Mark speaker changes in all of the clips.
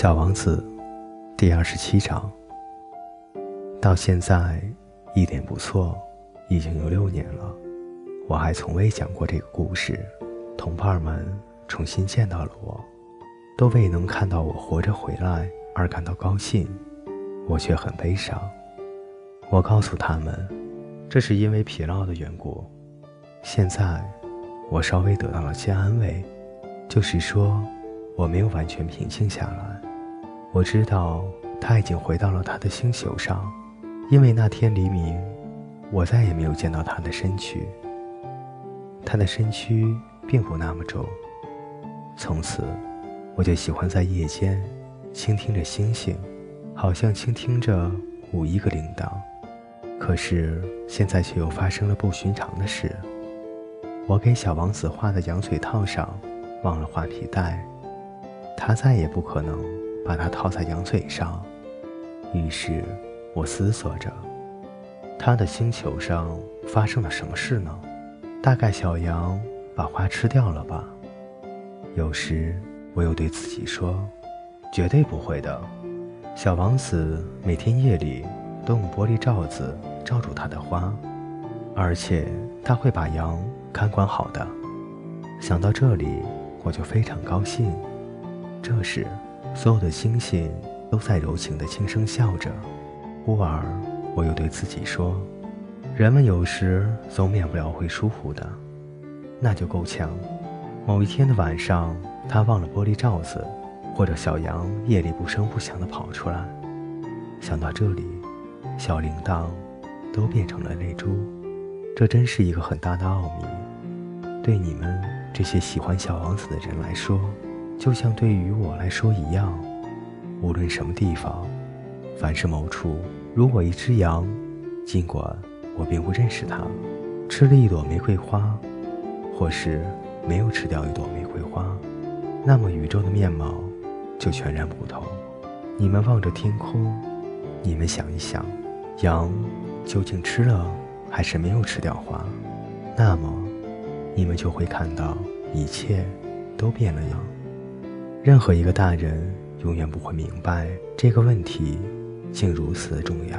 Speaker 1: 小王子，第二十七章。到现在，一点不错，已经有六年了，我还从未讲过这个故事。同伴们重新见到了我，都未能看到我活着回来而感到高兴，我却很悲伤。我告诉他们，这是因为疲劳的缘故。现在，我稍微得到了些安慰，就是说，我没有完全平静下来。我知道他已经回到了他的星球上，因为那天黎明，我再也没有见到他的身躯。他的身躯并不那么重。从此，我就喜欢在夜间倾听着星星，好像倾听着五亿个铃铛。可是现在却又发生了不寻常的事。我给小王子画的羊腿套上忘了画皮带，他再也不可能把它套在羊嘴上。于是，我思索着，他的星球上发生了什么事呢？大概小羊把花吃掉了吧。有时，我又对自己说，绝对不会的。小王子每天夜里都用玻璃罩子罩住他的花，而且他会把羊。看管好的。想到这里，我就非常高兴。这时，所有的星星都在柔情地轻声笑着。忽而，我又对自己说：“人们有时总免不了会疏忽的，那就够呛。某一天的晚上，他忘了玻璃罩子，或者小羊夜里不声不响地跑出来。想到这里，小铃铛都变成了泪珠。这真是一个很大的奥秘。”对你们这些喜欢小王子的人来说，就像对于我来说一样。无论什么地方，凡是某处，如果一只羊，尽管我并不认识它，吃了一朵玫瑰花，或是没有吃掉一朵玫瑰花，那么宇宙的面貌就全然不同。你们望着天空，你们想一想，羊究竟吃了还是没有吃掉花？那么。你们就会看到，一切都变了样。任何一个大人永远不会明白这个问题，竟如此的重要。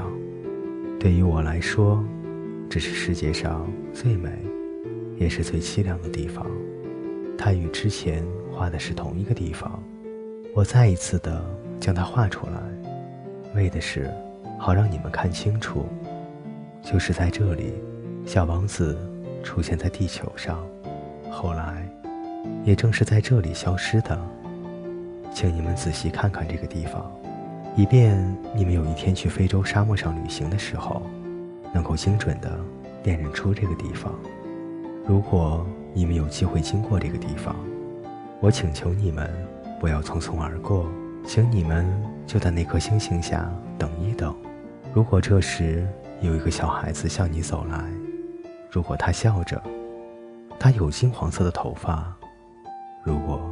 Speaker 1: 对于我来说，这是世界上最美，也是最凄凉的地方。它与之前画的是同一个地方。我再一次的将它画出来，为的是好让你们看清楚，就是在这里，小王子。出现在地球上，后来，也正是在这里消失的。请你们仔细看看这个地方，以便你们有一天去非洲沙漠上旅行的时候，能够精准地辨认出这个地方。如果你们有机会经过这个地方，我请求你们不要匆匆而过，请你们就在那颗星星下等一等。如果这时有一个小孩子向你走来，如果他笑着，他有金黄色的头发。如果，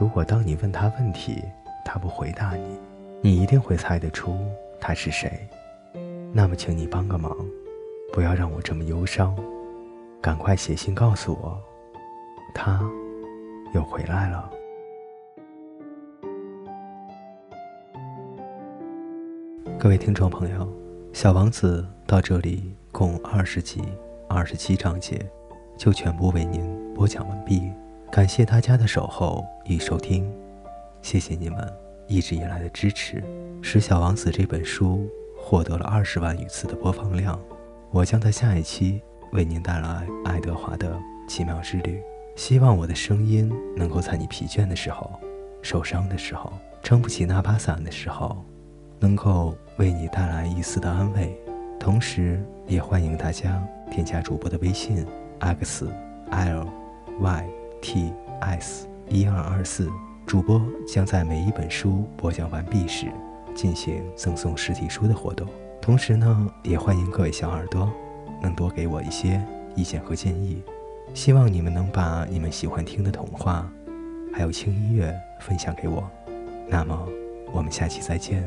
Speaker 1: 如果当你问他问题，他不回答你，你一定会猜得出他是谁。那么，请你帮个忙，不要让我这么忧伤，赶快写信告诉我，他又回来了。各位听众朋友，《小王子》到这里共二十集。二十七章节就全部为您播讲完毕，感谢大家的守候与收听，谢谢你们一直以来的支持，使《小王子》这本书获得了二十万余次的播放量。我将在下一期为您带来爱德华的奇妙之旅，希望我的声音能够在你疲倦的时候、受伤的时候、撑不起那把伞的时候，能够为你带来一丝的安慰。同时，也欢迎大家添加主播的微信 x l y t s 一二二四，主播将在每一本书播讲完毕时进行赠送实体书的活动。同时呢，也欢迎各位小耳朵能多给我一些意见和建议。希望你们能把你们喜欢听的童话，还有轻音乐分享给我。那么，我们下期再见。